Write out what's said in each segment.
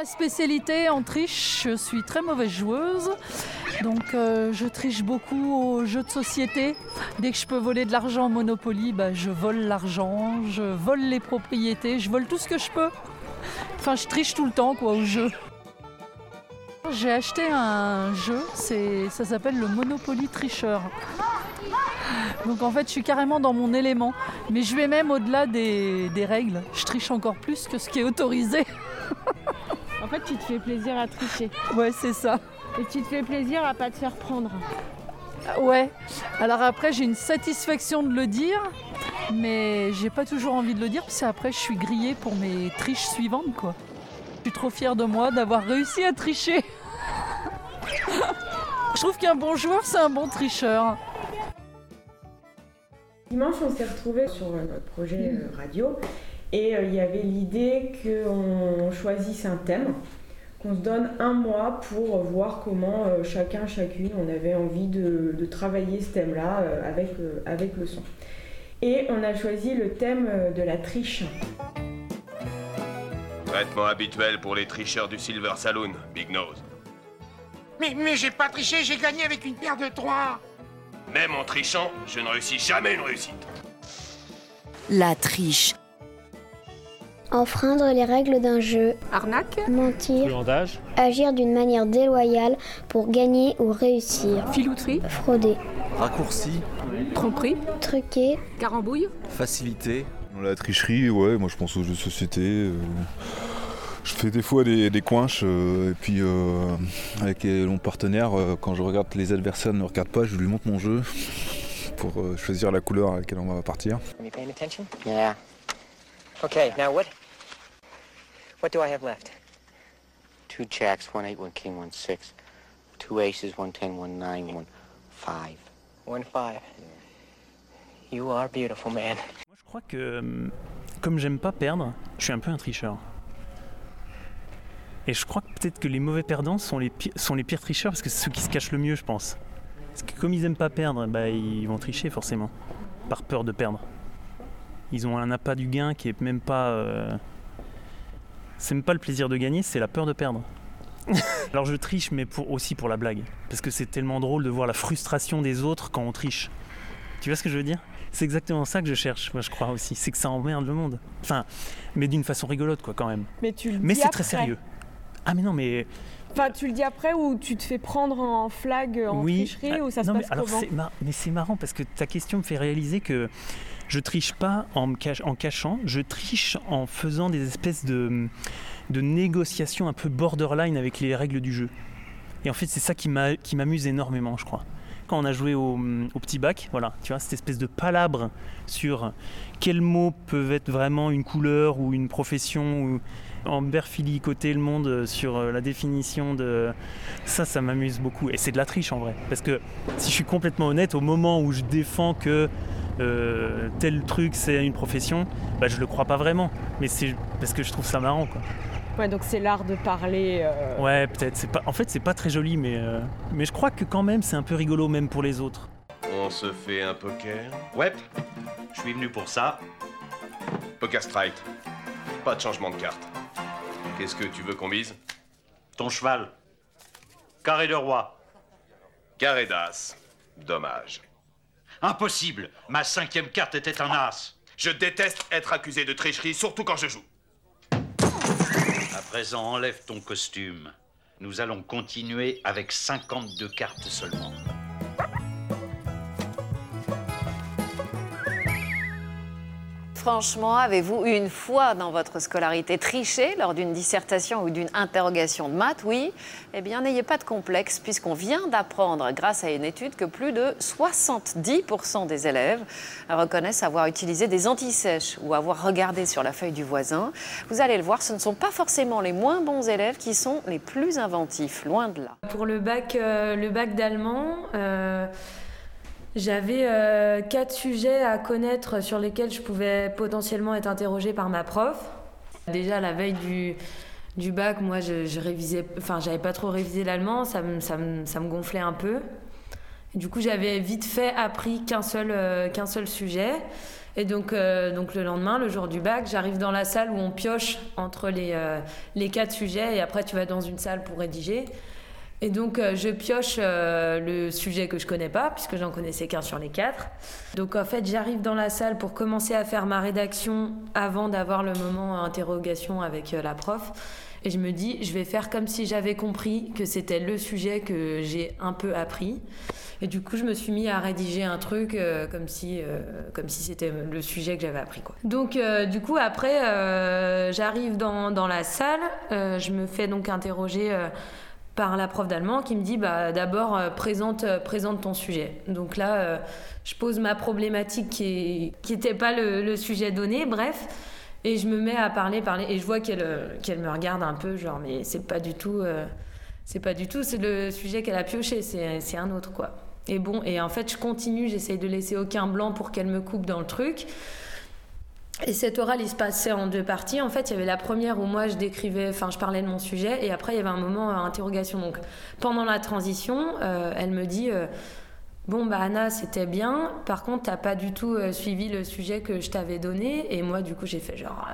ma spécialité en triche, je suis très mauvaise joueuse. Donc euh, je triche beaucoup aux jeux de société. Dès que je peux voler de l'argent en Monopoly, bah, je vole l'argent, je vole les propriétés, je vole tout ce que je peux. Enfin, je triche tout le temps quoi au jeu. J'ai acheté un jeu, ça s'appelle le Monopoly Tricheur. Donc en fait, je suis carrément dans mon élément. Mais je vais même au-delà des règles. Je triche encore plus que ce qui est autorisé. En fait, tu te fais plaisir à tricher. Ouais, c'est ça. Et tu te fais plaisir à pas te faire prendre. Ouais. Alors après, j'ai une satisfaction de le dire, mais j'ai pas toujours envie de le dire parce qu'après, je suis grillée pour mes triches suivantes, quoi. Je suis trop fière de moi d'avoir réussi à tricher. je trouve qu'un bon joueur, c'est un bon tricheur. Dimanche, on s'est retrouvés sur notre projet euh, radio et euh, il y avait l'idée qu'on choisisse un thème, qu'on se donne un mois pour voir comment euh, chacun, chacune, on avait envie de, travailler ce thème-là avec, avec le son. Et on a choisi le thème de la triche. Traitement habituel pour les tricheurs du Silver Saloon, Big Nose. Mais, mais j'ai pas triché, j'ai gagné avec une paire de trois. Même en trichant, je ne réussis jamais une réussite. La triche. Enfreindre les règles d'un jeu. Arnaque. Mentir. Agir d'une manière déloyale pour gagner ou réussir. Filouterie. Frauder. Raccourci. Tromperie. Truquer. Carambouille. Facilité. La tricherie, ouais, moi je pense aux jeux de société. Euh, je fais des fois des, des coinches euh, et puis euh, avec mon partenaire, quand je regarde les adversaires ne me regardent pas, je lui montre mon jeu pour choisir la couleur à laquelle on va partir. Yeah. Okay, now what? What do I have left? Two jacks, one eight, one king, one six. Two aces, one ten, one nine, one five. One five. You are beautiful, man. Moi, je crois que hum, comme j'aime pas perdre, je suis un peu un tricheur. Et je crois que peut-être que les mauvais perdants sont les, sont les pires tricheurs parce que c'est ceux qui se cachent le mieux, je pense. Parce que comme ils aiment pas perdre, bah, ils vont tricher forcément, par peur de perdre. Ils ont un appât du gain qui est même pas. Euh, c'est même pas le plaisir de gagner, c'est la peur de perdre. Alors je triche, mais pour, aussi pour la blague. Parce que c'est tellement drôle de voir la frustration des autres quand on triche. Tu vois ce que je veux dire? C'est exactement ça que je cherche, moi je crois aussi. C'est que ça emmerde le monde. Enfin, mais d'une façon rigolote, quoi, quand même. Mais tu Mais c'est très sérieux. Ah, mais non, mais. Enfin, tu le dis après ou tu te fais prendre en flag, en tricherie, ah, ou ça se passe mais comment? Mais c'est marrant parce que ta question me fait réaliser que je triche pas en, cachant, je triche en faisant des espèces de, de négociations un peu borderline avec les règles du jeu. Et en fait, c'est ça qui m'amuse énormément, je crois. Quand on a joué au, petit bac, voilà, tu vois, cette espèce de palabre sur quels mots peuvent être vraiment une couleur ou une profession, ou en côté le monde sur euh, la définition de. Ça, ça m'amuse beaucoup. Et c'est de la triche en vrai. Parce que si je suis complètement honnête, au moment où je défends que euh, tel truc c'est une profession, bah, je le crois pas vraiment. Mais c'est parce que je trouve ça marrant quoi. Ouais, donc c'est l'art de parler. Euh, ouais, peut-être. C'est pas. En fait, c'est pas très joli, mais euh, mais je crois que quand même c'est un peu rigolo même pour les autres. On se fait un poker. Ouais. Je suis venu pour ça. Poker strike. Pas de changement de carte. Qu'est-ce que tu veux qu'on mise? Ton cheval. Carré de roi. Carré d'as. Dommage. Impossible Ma cinquième carte était un as. Je déteste être accusé de tricherie, surtout quand je joue. À présent, enlève ton costume. Nous allons continuer avec 52 cartes seulement. Franchement, avez-vous une fois dans votre scolarité triché lors d'une dissertation ou d'une interrogation de maths? Oui. Eh bien, n'ayez pas de complexe puisqu'on vient d'apprendre grâce à une étude que plus de 70% des élèves reconnaissent avoir utilisé des antisèches ou avoir regardé sur la feuille du voisin. Vous allez le voir, ce ne sont pas forcément les moins bons élèves qui sont les plus inventifs, loin de là. Pour le bac, euh, le bac d'allemand, euh, j'avais euh, quatre sujets à connaître sur lesquels je pouvais potentiellement être interrogée par ma prof. Déjà, la veille du, bac, moi, je, révisais, enfin, j'avais pas trop révisé l'allemand, ça me, ça, ça me gonflait un peu. du coup, j'avais vite fait appris qu'un seul, euh, qu'un seul sujet. Et donc, euh, donc le lendemain, le jour du bac, j'arrive dans la salle où on pioche entre les, les quatre sujets et après tu vas dans une salle pour rédiger. Et donc euh, je pioche le sujet que je connais pas puisque j'en connaissais qu'un sur les quatre. Donc en fait j'arrive dans la salle pour commencer à faire ma rédaction avant d'avoir le moment interrogation avec la prof. Et je me dis, je vais faire comme si j'avais compris que c'était le sujet que j'ai un peu appris. Et du coup, je me suis mis à rédiger un truc euh, comme si, euh, comme si c'était le sujet que j'avais appris. Quoi. Donc, euh, du coup, après, j'arrive dans, dans, la salle. je me fais donc interroger par la prof d'allemand qui me dit bah, d'abord présente, présente ton sujet. Donc là, je pose ma problématique qui n'était pas le, le, sujet donné, bref. Et je me mets à parler, parler, et je vois qu'elle qu'elle me regarde un peu, genre, mais c'est pas du tout, c'est pas du tout, c'est le sujet qu'elle a pioché, c'est un autre, quoi. Et bon, et en fait, je continue, j'essaye de laisser aucun blanc pour qu'elle me coupe dans le truc. Et cet oral, il se passait en deux parties. En fait, il y avait la première où moi, je décrivais, enfin, je parlais de mon sujet, et après, il y avait un moment d'interrogation. Donc, pendant la transition, euh, elle me dit euh, Bon, bah, Anna, c'était bien. Par contre, t'as pas du tout euh, suivi le sujet que je t'avais donné. Et moi, du coup, j'ai fait genre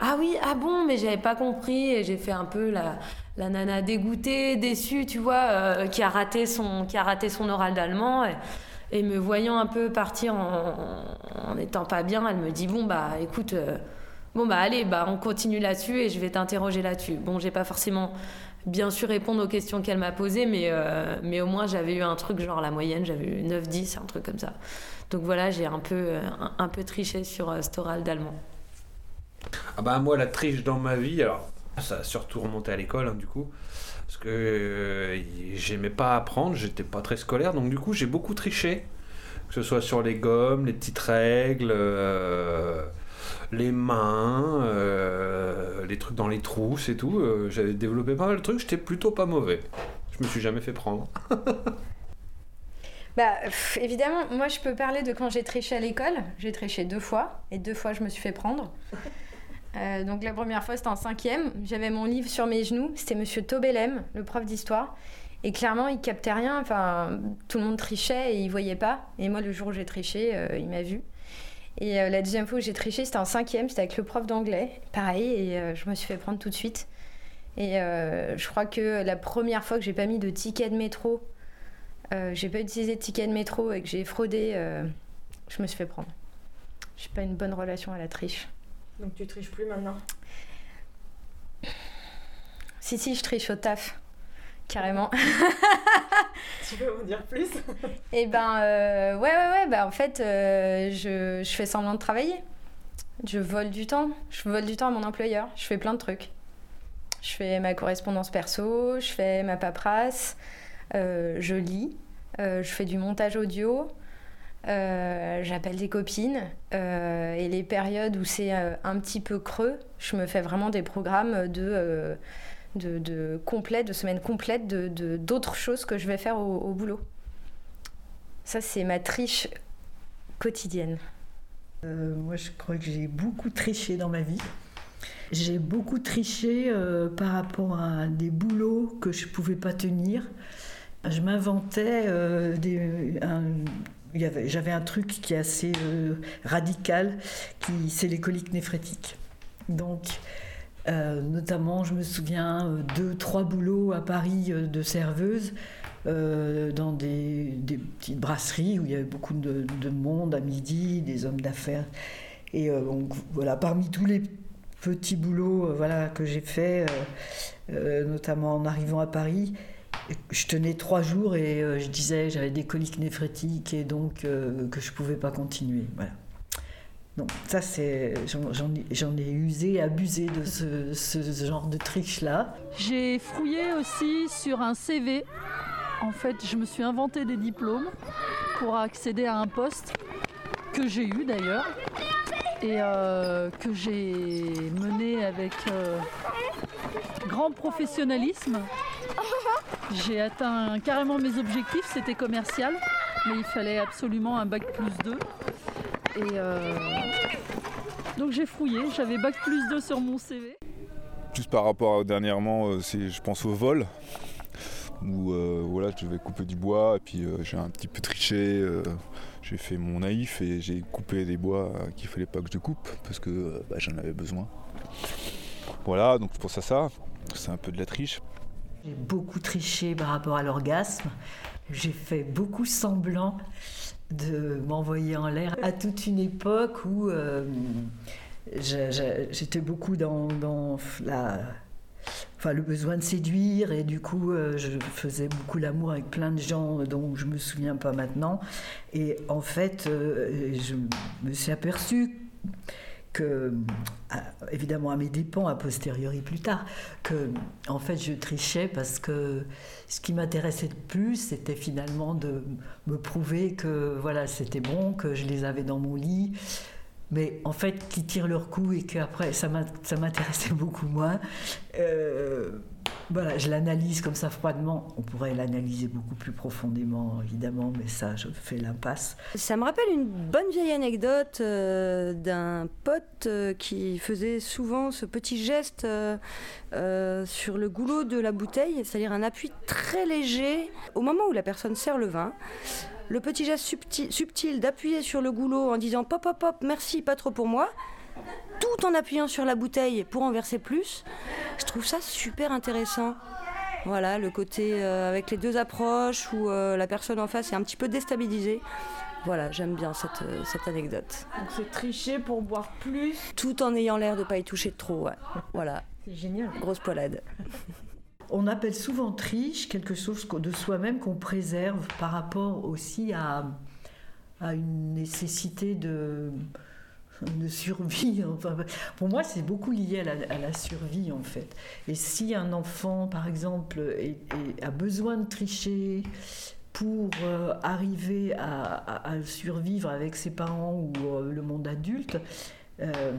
ah oui, ah bon, mais j'avais pas compris et j'ai fait un peu la, la nana dégoûtée, déçue, tu vois, euh, qui a raté son qui a raté son oral d'allemand me voyant un peu partir en, n'étant pas bien, elle me dit bon bah écoute, euh, bon bah allez, bah on continue là-dessus et je vais t'interroger là-dessus. Bon, j'ai pas forcément bien sûr répondre aux questions qu'elle m'a posées, mais euh, mais au moins j'avais eu un truc genre la moyenne, j'avais eu 9-10, un truc comme ça. Donc voilà, j'ai un peu un, peu triché sur oral d'allemand. Ah bah moi la triche dans ma vie, alors ça a surtout remonté à l'école hein, du coup, parce que euh, j'aimais pas apprendre, j'étais pas très scolaire, donc du coup j'ai beaucoup triché, que ce soit sur les gommes, les petites règles, euh, les mains, euh, les trucs dans les trousses et tout. J'avais développé pas mal de trucs, j'étais plutôt pas mauvais. Je me suis jamais fait prendre. Bah, évidemment, moi je peux parler de quand j'ai triché à l'école. J'ai triché deux fois et deux fois je me suis fait prendre. Euh, donc la première fois, c'était en cinquième. J'avais mon livre sur mes genoux. C'était Monsieur Tobelem, le prof d'histoire. Et clairement, il captait rien. Enfin, tout le monde trichait et il voyait pas. Et moi, le jour où j'ai triché, euh, il m'a vu. Et euh, la deuxième fois où j'ai triché, c'était en cinquième. C'était avec le prof d'anglais. Pareil. Et je me suis fait prendre tout de suite. Et je crois que la première fois que j'ai pas mis de ticket de métro, j'ai pas utilisé de ticket de métro et que j'ai fraudé, je me suis fait prendre. J'ai pas une bonne relation à la triche. Donc tu triches plus maintenant Si, si, je triche au taf. Carrément. tu peux m'en dire plus? Eh ben, euh, ouais, ouais, ouais. Bah, en fait, euh, je, je, fais semblant de travailler. Je vole du temps. Je vole du temps à mon employeur. Je fais plein de trucs. Je fais ma correspondance perso, je fais ma paperasse, euh, je lis, je fais du montage audio, euh, j'appelle des copines euh, et les périodes où c'est euh, un petit peu creux, je me fais vraiment des programmes de, de, de de semaines complètes de, d'autres choses que je vais faire au, boulot. Ça, c'est ma triche quotidienne. moi, je crois que j'ai beaucoup triché dans ma vie. J'ai beaucoup triché par rapport à des boulots que je ne pouvais pas tenir. Je m'inventais des, j'avais un truc qui est assez euh, radical, qui c'est les coliques néphrétiques. Donc, euh, notamment, je me souviens euh, deux, trois boulots à Paris de serveuse dans des, petites brasseries où il y avait beaucoup de, monde à midi, des hommes d'affaires. Et donc, voilà, parmi tous les petits boulots voilà, que j'ai faits, notamment en arrivant à Paris, je tenais trois jours et euh, je disais j'avais des coliques néphrétiques et donc euh, que je pouvais pas continuer. Voilà. Donc ça c'est j'en ai, usé, abusé de ce, genre de triche là. J'ai fouillé aussi sur un CV. En fait, je me suis inventé des diplômes pour accéder à un poste que j'ai eu d'ailleurs et euh, que j'ai mené avec grand professionnalisme j'ai atteint carrément mes objectifs, c'était commercial, mais il fallait absolument un bac plus 2. Et euh, donc j'ai fouillé, j'avais bac plus 2 sur mon CV. Juste par rapport à dernièrement, euh, je pense au vol. où voilà, je devais couper du bois et puis j'ai un petit peu triché. j'ai fait mon naïf et j'ai coupé des bois qu'il fallait pas que je coupe parce que bah, j'en avais besoin. Voilà, donc je pense à ça. C'est un peu de la triche. J'ai beaucoup triché par rapport à l'orgasme. J'ai fait beaucoup semblant de m'envoyer en l'air à toute une époque où euh, j'étais beaucoup dans, le besoin de séduire et du coup euh, je faisais beaucoup l'amour avec plein de gens dont je me souviens pas maintenant. Et en fait, euh, je me suis aperçue que, évidemment à mes dépens, a posteriori plus tard, que en fait je trichais parce que ce qui m'intéressait le plus, c'était finalement de me prouver que voilà, c'était bon, que je les avais dans mon lit, mais en fait qui tirent leur coup et qu'après ça m'intéressait beaucoup moins. Euh, voilà, je l'analyse comme ça froidement. On pourrait l'analyser beaucoup plus profondément, évidemment, mais ça, je fais l'impasse. Ça me rappelle une bonne vieille anecdote euh, d'un pote euh, qui faisait souvent ce petit geste euh, sur le goulot de la bouteille, c'est-à-dire un appui très léger au moment où la personne sert le vin. Le petit geste subtil, subtil d'appuyer sur le goulot en disant pop, pop, pop, merci, pas trop pour moi tout en appuyant sur la bouteille pour en verser plus. Je trouve ça super intéressant. Voilà, le côté euh, avec les deux approches où euh, la personne en face est un petit peu déstabilisée. Voilà, j'aime bien cette, euh, cette anecdote. Donc c'est tricher pour boire plus Tout en ayant l'air de ne pas y toucher trop, ouais. Voilà. C'est génial. Grosse poilade. On appelle souvent triche quelque chose de soi-même qu'on préserve par rapport aussi à, à une nécessité de, de survie. Enfin, pour moi, c'est beaucoup lié à la, survie, en fait. Et si un enfant, par exemple, a besoin de tricher pour euh, arriver à, survivre avec ses parents ou euh, le monde adulte, euh,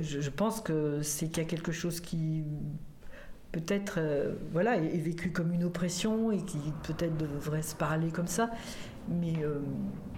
je, pense que c'est qu'il y a quelque chose qui peut-être voilà, est, vécu comme une oppression et qui peut-être devrait se parler comme ça. Mais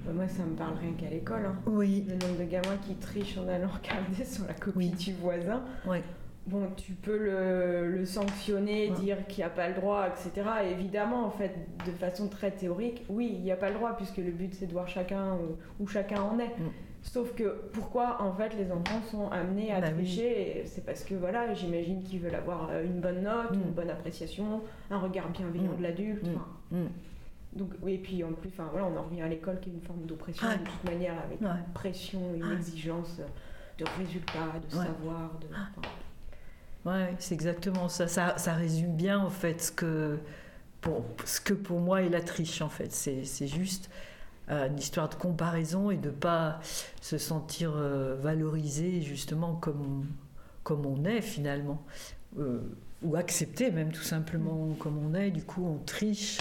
bah, moi, ça me parle rien qu'à l'école. Hein. Oui. Le nombre de gamins qui trichent en allant regarder sur la copie du voisin. Oui. Bon, tu peux le, sanctionner, dire qu'il n'y a pas le droit, etc. évidemment, en fait, de façon très théorique, oui, il n'y a pas le droit, puisque le but, c'est de voir chacun où, chacun en est. Mm. Sauf que pourquoi en fait les enfants sont amenés à bah tricher C'est parce que voilà, j'imagine qu'ils veulent avoir euh, une bonne note, mm. une bonne appréciation, un regard bienveillant mm. de l'adulte. Donc, oui, et puis en plus, enfin, voilà, on en revient à l'école qui est une forme d'oppression de toute manière, avec une pression, une exigence de résultats, de savoir. De, ouais, c'est exactement ça. ça. ça. résume bien en fait ce que pour, ce que pour moi est la triche en fait. C'est juste euh, une histoire de comparaison et de pas se sentir euh, valorisé justement comme, comme on est finalement. Euh, ou accepté même tout simplement comme on est. Du coup, on triche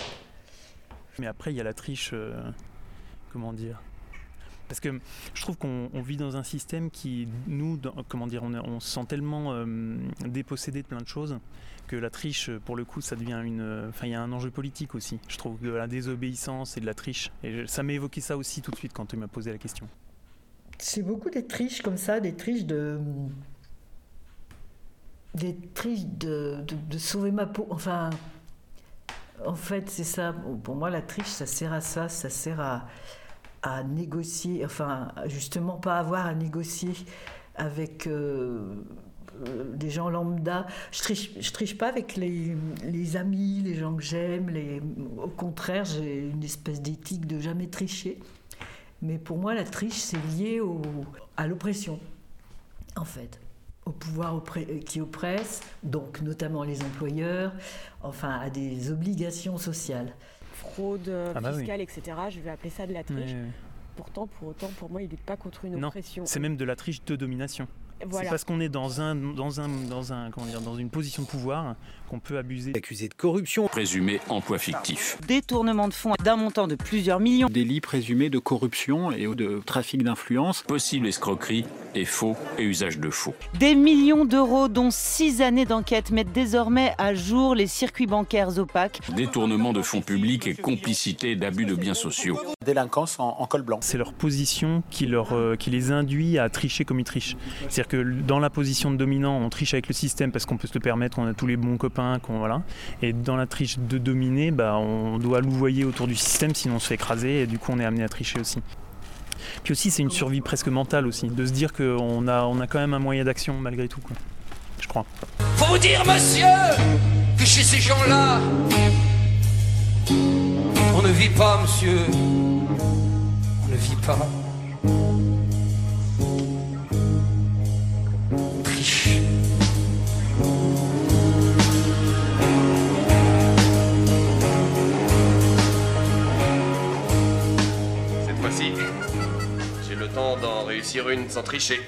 mais après, il y a la triche, comment dire? Parce que je trouve qu'on vit dans un système qui, nous, comment dire, on, se sent tellement euh, dépossédé de plein de choses que la triche, pour le coup, ça devient une. Enfin, il y a un enjeu politique aussi. Je trouve que la désobéissance et de la triche. Et ça m'a évoqué ça aussi tout de suite quand tu m'as posé la question. C'est beaucoup des triches comme ça, des triches de. Des triches de, de, de sauver ma peau. Enfin, en fait, c'est ça. Pour moi, la triche, ça sert à ça. Ça sert à, négocier, enfin, justement, pas avoir à négocier avec euh, euh, des gens lambda. Je triche, triche pas avec les, amis, les gens que j'aime. Au contraire, j'ai une espèce d'éthique de jamais tricher. Mais pour moi, la triche, c'est lié à l'oppression, en fait au pouvoir qui oppresse, donc notamment les employeurs, enfin à des obligations sociales. Fraude ah bah fiscale, etc. Je vais appeler ça de la triche. Pourtant, pour autant, pour moi, il n'est pas contre une oppression. C'est même de la triche de domination. C'est parce qu'on est dans, un, dans, un, dans, un, comment dire, dans une position de pouvoir qu'on peut abuser. Accusé de corruption. Présumé emploi fictif. Détournement de fonds d'un montant de plusieurs millions. Délit présumé de corruption et de trafic d'influence. Possible escroquerie et faux et usage de faux. Des millions d'euros dont six années d'enquête mettent désormais à jour les circuits bancaires opaques. Détournement de fonds publics et complicité d'abus de biens sociaux. Délinquance en, col blanc. C'est leur position qui, leur, euh, qui les induit à tricher comme ils trichent. Que dans la position de dominant, on triche avec le système parce qu'on peut se le permettre, on a tous les bons copains, qu'on voilà. Et dans la triche de dominer, bah, on doit louvoyer autour du système, sinon on se fait écraser et du coup on est amené à tricher aussi. Puis aussi, c'est une survie presque mentale aussi, de se dire qu'on a, on a quand même un moyen d'action malgré tout, quoi. Je crois. Faut vous dire, monsieur, que chez ces gens-là, on ne vit pas, monsieur. On ne vit pas. D'en réussir une sans tricher.